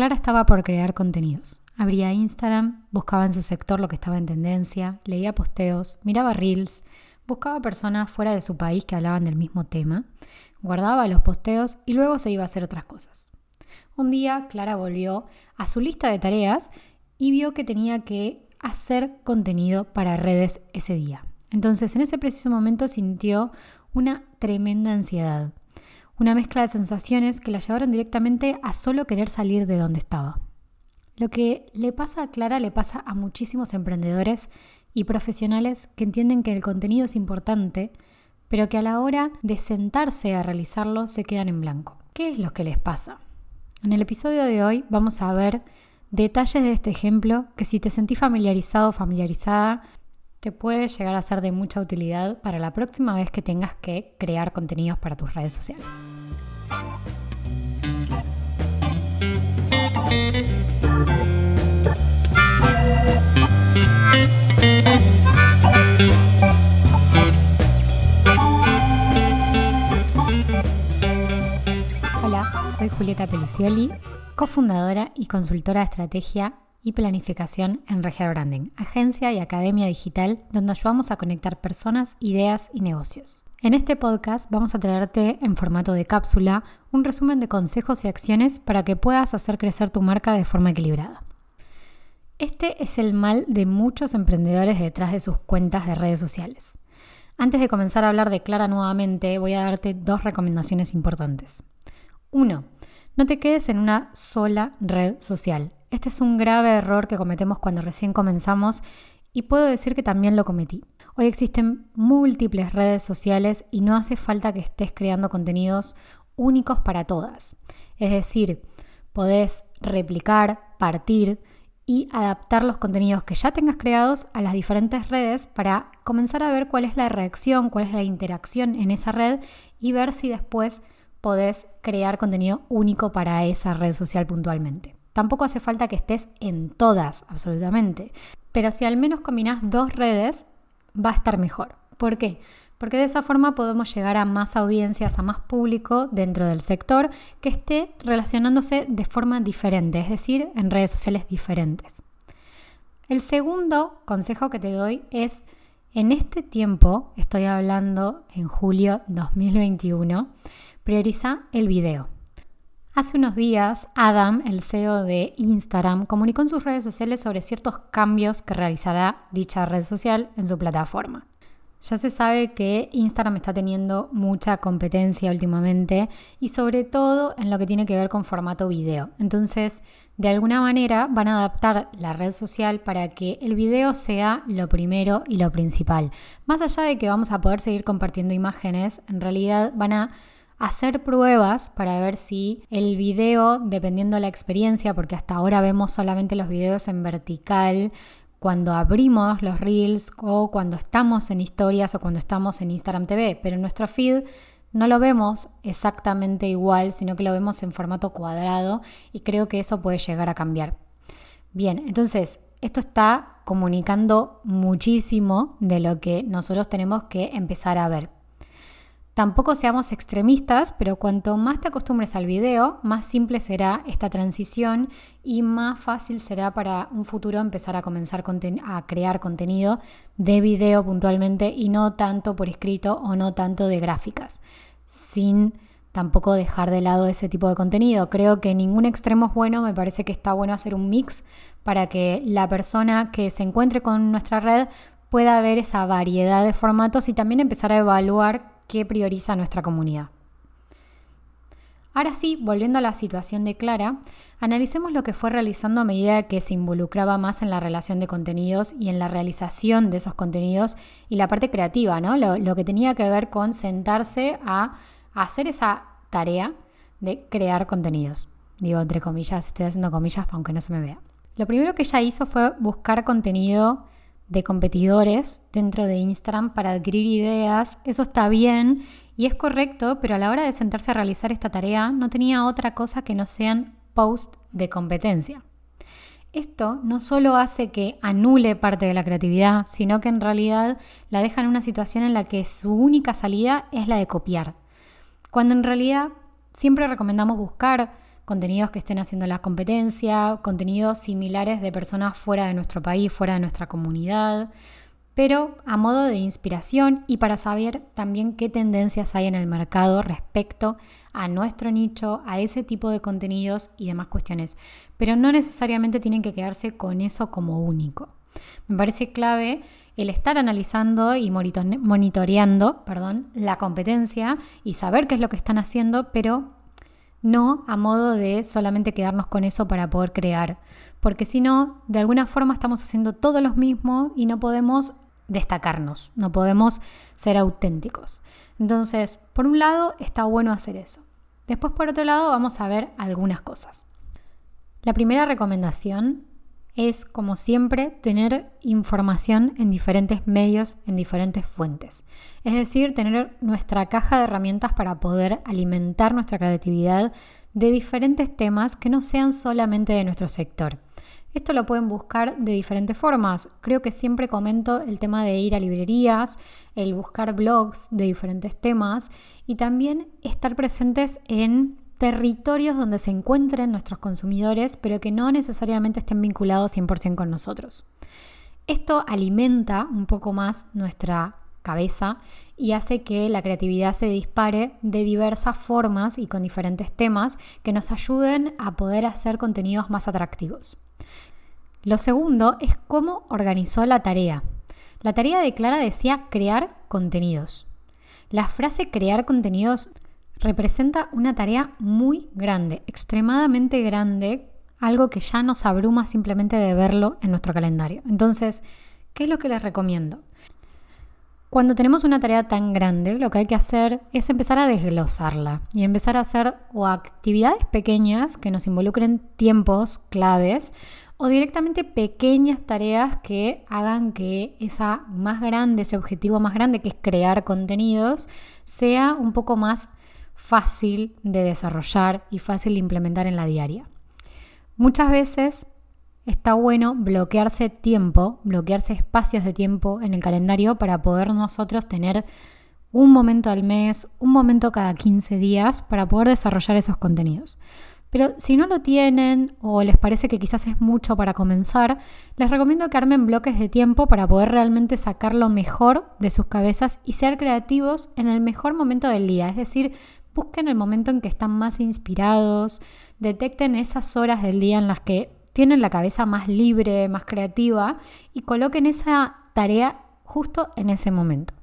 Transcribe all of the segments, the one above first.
Clara estaba por crear contenidos. Abría Instagram, buscaba en su sector lo que estaba en tendencia, leía posteos, miraba reels, buscaba personas fuera de su país que hablaban del mismo tema, guardaba los posteos y luego se iba a hacer otras cosas. Un día Clara volvió a su lista de tareas y vio que tenía que hacer contenido para redes ese día. Entonces en ese preciso momento sintió una tremenda ansiedad, una mezcla de sensaciones que la llevaron directamente a solo querer salir de donde estaba. Lo que le pasa a Clara le pasa a muchísimos emprendedores y profesionales que entienden que el contenido es importante, pero que a la hora de sentarse a realizarlo se quedan en blanco. ¿Qué es lo que les pasa? En el episodio de hoy vamos a ver detalles de este ejemplo que si te sentís familiarizado o familiarizada, te puede llegar a ser de mucha utilidad para la próxima vez que tengas que crear contenidos para tus redes sociales. Hola, soy Julieta Pelicioli, cofundadora y consultora de estrategia y planificación en Regia Branding, agencia y academia digital donde ayudamos a conectar personas, ideas y negocios. En este podcast vamos a traerte en formato de cápsula un resumen de consejos y acciones para que puedas hacer crecer tu marca de forma equilibrada. Este es el mal de muchos emprendedores detrás de sus cuentas de redes sociales. Antes de comenzar a hablar de Clara nuevamente, voy a darte dos recomendaciones importantes. Uno, no te quedes en una sola red social. Este es un grave error que cometemos cuando recién comenzamos y puedo decir que también lo cometí. Hoy existen múltiples redes sociales y no hace falta que estés creando contenidos únicos para todas. Es decir, podés replicar, partir y adaptar los contenidos que ya tengas creados a las diferentes redes para comenzar a ver cuál es la reacción, cuál es la interacción en esa red y ver si después podés crear contenido único para esa red social puntualmente. Tampoco hace falta que estés en todas, absolutamente. Pero si al menos combinas dos redes, va a estar mejor. ¿Por qué? Porque de esa forma podemos llegar a más audiencias, a más público dentro del sector que esté relacionándose de forma diferente, es decir, en redes sociales diferentes. El segundo consejo que te doy es, en este tiempo, estoy hablando en julio 2021, prioriza el video. Hace unos días, Adam, el CEO de Instagram, comunicó en sus redes sociales sobre ciertos cambios que realizará dicha red social en su plataforma. Ya se sabe que Instagram está teniendo mucha competencia últimamente y sobre todo en lo que tiene que ver con formato video. Entonces, de alguna manera van a adaptar la red social para que el video sea lo primero y lo principal. Más allá de que vamos a poder seguir compartiendo imágenes, en realidad van a hacer pruebas para ver si el video, dependiendo de la experiencia, porque hasta ahora vemos solamente los videos en vertical, cuando abrimos los reels o cuando estamos en historias o cuando estamos en Instagram TV, pero en nuestro feed no lo vemos exactamente igual, sino que lo vemos en formato cuadrado y creo que eso puede llegar a cambiar. Bien, entonces esto está comunicando muchísimo de lo que nosotros tenemos que empezar a ver. Tampoco seamos extremistas, pero cuanto más te acostumbres al video, más simple será esta transición y más fácil será para un futuro empezar a comenzar a crear contenido de video puntualmente y no tanto por escrito o no tanto de gráficas, sin tampoco dejar de lado ese tipo de contenido. Creo que ningún extremo es bueno, me parece que está bueno hacer un mix para que la persona que se encuentre con nuestra red pueda ver esa variedad de formatos y también empezar a evaluar qué prioriza nuestra comunidad. Ahora sí, volviendo a la situación de Clara, analicemos lo que fue realizando a medida que se involucraba más en la relación de contenidos y en la realización de esos contenidos y la parte creativa, ¿no? Lo, que tenía que ver con sentarse a hacer esa tarea de crear contenidos. Digo, entre comillas, estoy haciendo comillas aunque no se me vea. Lo primero que ella hizo fue buscar contenido de competidores dentro de Instagram para adquirir ideas. Eso está bien y es correcto, pero a la hora de sentarse a realizar esta tarea no tenía otra cosa que no sean posts de competencia. Esto no solo hace que anule parte de la creatividad, sino que en realidad la deja en una situación en la que su única salida es la de copiar. Cuando en realidad siempre recomendamos buscar contenidos que estén haciendo la competencia, contenidos similares de personas fuera de nuestro país, fuera de nuestra comunidad, pero a modo de inspiración y para saber también qué tendencias hay en el mercado respecto a nuestro nicho, a ese tipo de contenidos y demás cuestiones. Pero no necesariamente tienen que quedarse con eso como único. Me parece clave el estar analizando y monitoreando perdón, la competencia y saber qué es lo que están haciendo, pero no a modo de solamente quedarnos con eso para poder crear, porque si no, de alguna forma estamos haciendo todo lo mismo y no podemos destacarnos, no podemos ser auténticos. Entonces, por un lado, está bueno hacer eso. Después, por otro lado, vamos a ver algunas cosas. La primera recomendación es, como siempre, tener información en diferentes medios, en diferentes fuentes. Es decir, tener nuestra caja de herramientas para poder alimentar nuestra creatividad de diferentes temas que no sean solamente de nuestro sector. Esto lo pueden buscar de diferentes formas. Creo que siempre comento el tema de ir a librerías, el buscar blogs de diferentes temas y también estar presentes en territorios donde se encuentren nuestros consumidores, pero que no necesariamente estén vinculados 100% con nosotros. Esto alimenta un poco más nuestra cabeza y hace que la creatividad se dispare de diversas formas y con diferentes temas que nos ayuden a poder hacer contenidos más atractivos. Lo segundo es cómo organizó la tarea. La tarea de Clara decía crear contenidos. La frase crear contenidos representa una tarea muy grande, extremadamente grande, algo que ya nos abruma simplemente de verlo en nuestro calendario. Entonces, ¿qué es lo que les recomiendo? Cuando tenemos una tarea tan grande, lo que hay que hacer es empezar a desglosarla y empezar a hacer o actividades pequeñas que nos involucren tiempos claves o directamente pequeñas tareas que hagan que esa más grande, ese objetivo más grande que es crear contenidos, sea un poco más fácil de desarrollar y fácil de implementar en la diaria. Muchas veces está bueno bloquearse tiempo, bloquearse espacios de tiempo en el calendario para poder nosotros tener un momento al mes, un momento cada 15 días para poder desarrollar esos contenidos. Pero si no lo tienen o les parece que quizás es mucho para comenzar, les recomiendo que armen bloques de tiempo para poder realmente sacar lo mejor de sus cabezas y ser creativos en el mejor momento del día. Es decir, busquen el momento en que están más inspirados, detecten esas horas del día en las que tienen la cabeza más libre, más creativa y coloquen esa tarea justo en ese momento.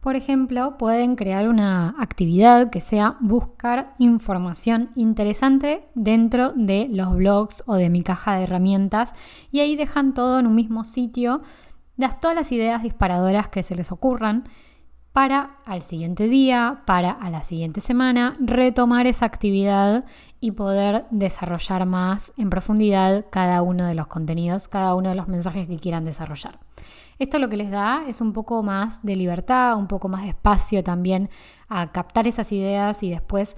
Por ejemplo, pueden crear una actividad que sea buscar información interesante dentro de los blogs o de mi caja de herramientas y ahí dejan todo en un mismo sitio, das todas las ideas disparadoras que se les ocurran para al siguiente día, para a la siguiente semana, retomar esa actividad y poder desarrollar más en profundidad cada uno de los contenidos, cada uno de los mensajes que quieran desarrollar. Esto lo que les da es un poco más de libertad, un poco más de espacio también a captar esas ideas y después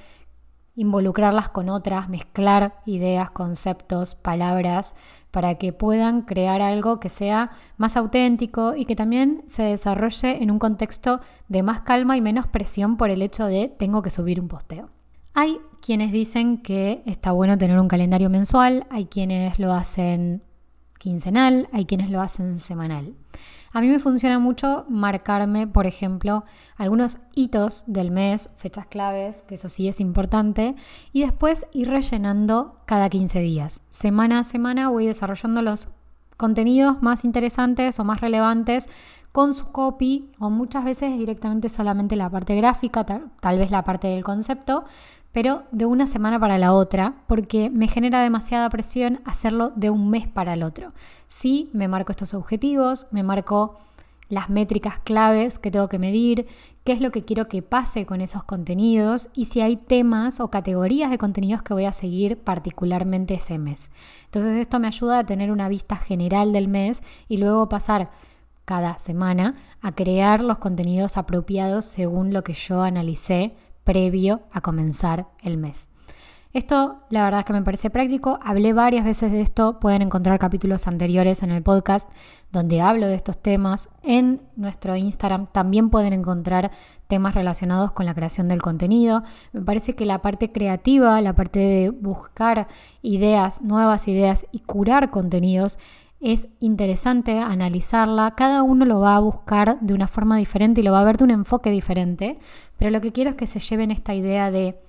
involucrarlas con otras, mezclar ideas, conceptos, palabras, para que puedan crear algo que sea más auténtico y que también se desarrolle en un contexto de más calma y menos presión por el hecho de tengo que subir un posteo. Hay quienes dicen que está bueno tener un calendario mensual, hay quienes lo hacen quincenal, hay quienes lo hacen semanal. A mí me funciona mucho marcarme, por ejemplo, algunos hitos del mes, fechas claves, que eso sí es importante, y después ir rellenando cada 15 días. Semana a semana voy desarrollando los contenidos más interesantes o más relevantes con su copy o muchas veces directamente solamente la parte gráfica, tal, tal vez la parte del concepto, pero de una semana para la otra, porque me genera demasiada presión hacerlo de un mes para el otro. Sí, me marco estos objetivos, me marco las métricas claves que tengo que medir, qué es lo que quiero que pase con esos contenidos y si hay temas o categorías de contenidos que voy a seguir particularmente ese mes. Entonces esto me ayuda a tener una vista general del mes y luego pasar cada semana a crear los contenidos apropiados según lo que yo analicé previo a comenzar el mes. Esto la verdad es que me parece práctico. Hablé varias veces de esto. Pueden encontrar capítulos anteriores en el podcast donde hablo de estos temas. En nuestro Instagram también pueden encontrar temas relacionados con la creación del contenido. Me parece que la parte creativa, la parte de buscar ideas, nuevas ideas y curar contenidos es interesante analizarla. Cada uno lo va a buscar de una forma diferente y lo va a ver de un enfoque diferente. Pero lo que quiero es que se lleven esta idea de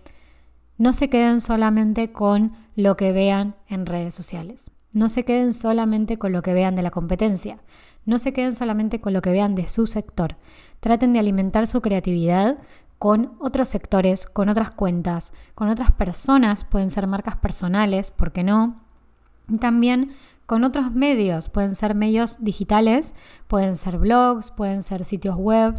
no se queden solamente con lo que vean en redes sociales. No se queden solamente con lo que vean de la competencia. No se queden solamente con lo que vean de su sector. Traten de alimentar su creatividad con otros sectores, con otras cuentas, con otras personas, pueden ser marcas personales, ¿por qué no? Y también con otros medios, pueden ser medios digitales, pueden ser blogs, pueden ser sitios web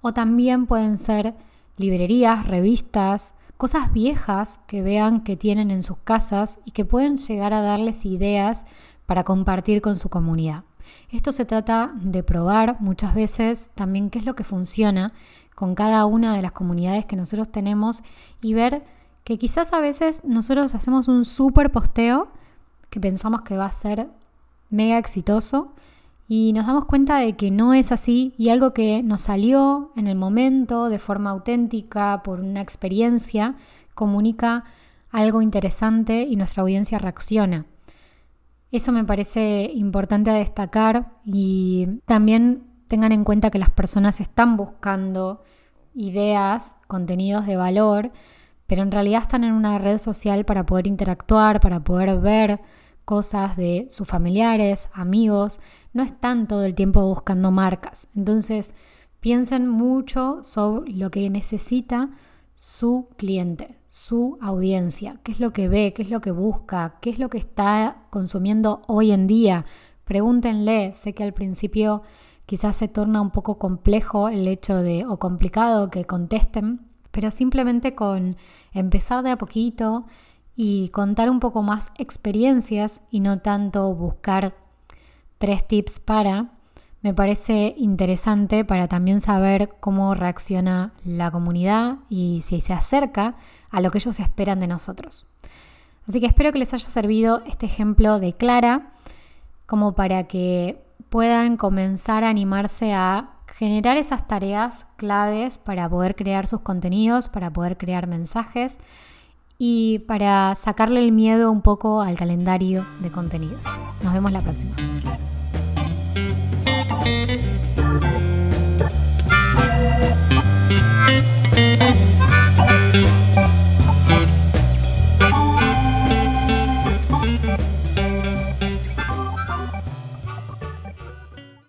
o también pueden ser librerías, revistas, cosas viejas que vean que tienen en sus casas y que pueden llegar a darles ideas para compartir con su comunidad. Esto se trata de probar muchas veces también qué es lo que funciona con cada una de las comunidades que nosotros tenemos y ver que quizás a veces nosotros hacemos un súper posteo que pensamos que va a ser mega exitoso y nos damos cuenta de que no es así y algo que nos salió en el momento de forma auténtica por una experiencia comunica algo interesante y nuestra audiencia reacciona. Eso me parece importante a destacar y también tengan en cuenta que las personas están buscando ideas, contenidos de valor, pero en realidad están en una red social para poder interactuar, para poder ver cosas de sus familiares, amigos, no están todo el tiempo buscando marcas. Entonces, piensen mucho sobre lo que necesita su cliente, su audiencia, qué es lo que ve, qué es lo que busca, qué es lo que está consumiendo hoy en día. Pregúntenle, sé que al principio quizás se torna un poco complejo el hecho de, o complicado que contesten, pero simplemente con empezar de a poquito y contar un poco más experiencias y no tanto buscar tres tips para, me parece interesante para también saber cómo reacciona la comunidad y si se acerca a lo que ellos esperan de nosotros. Así que espero que les haya servido este ejemplo de Clara como para que puedan comenzar a animarse a generar esas tareas claves para poder crear sus contenidos, para poder crear mensajes y para sacarle el miedo un poco al calendario de contenidos. Nos vemos la próxima.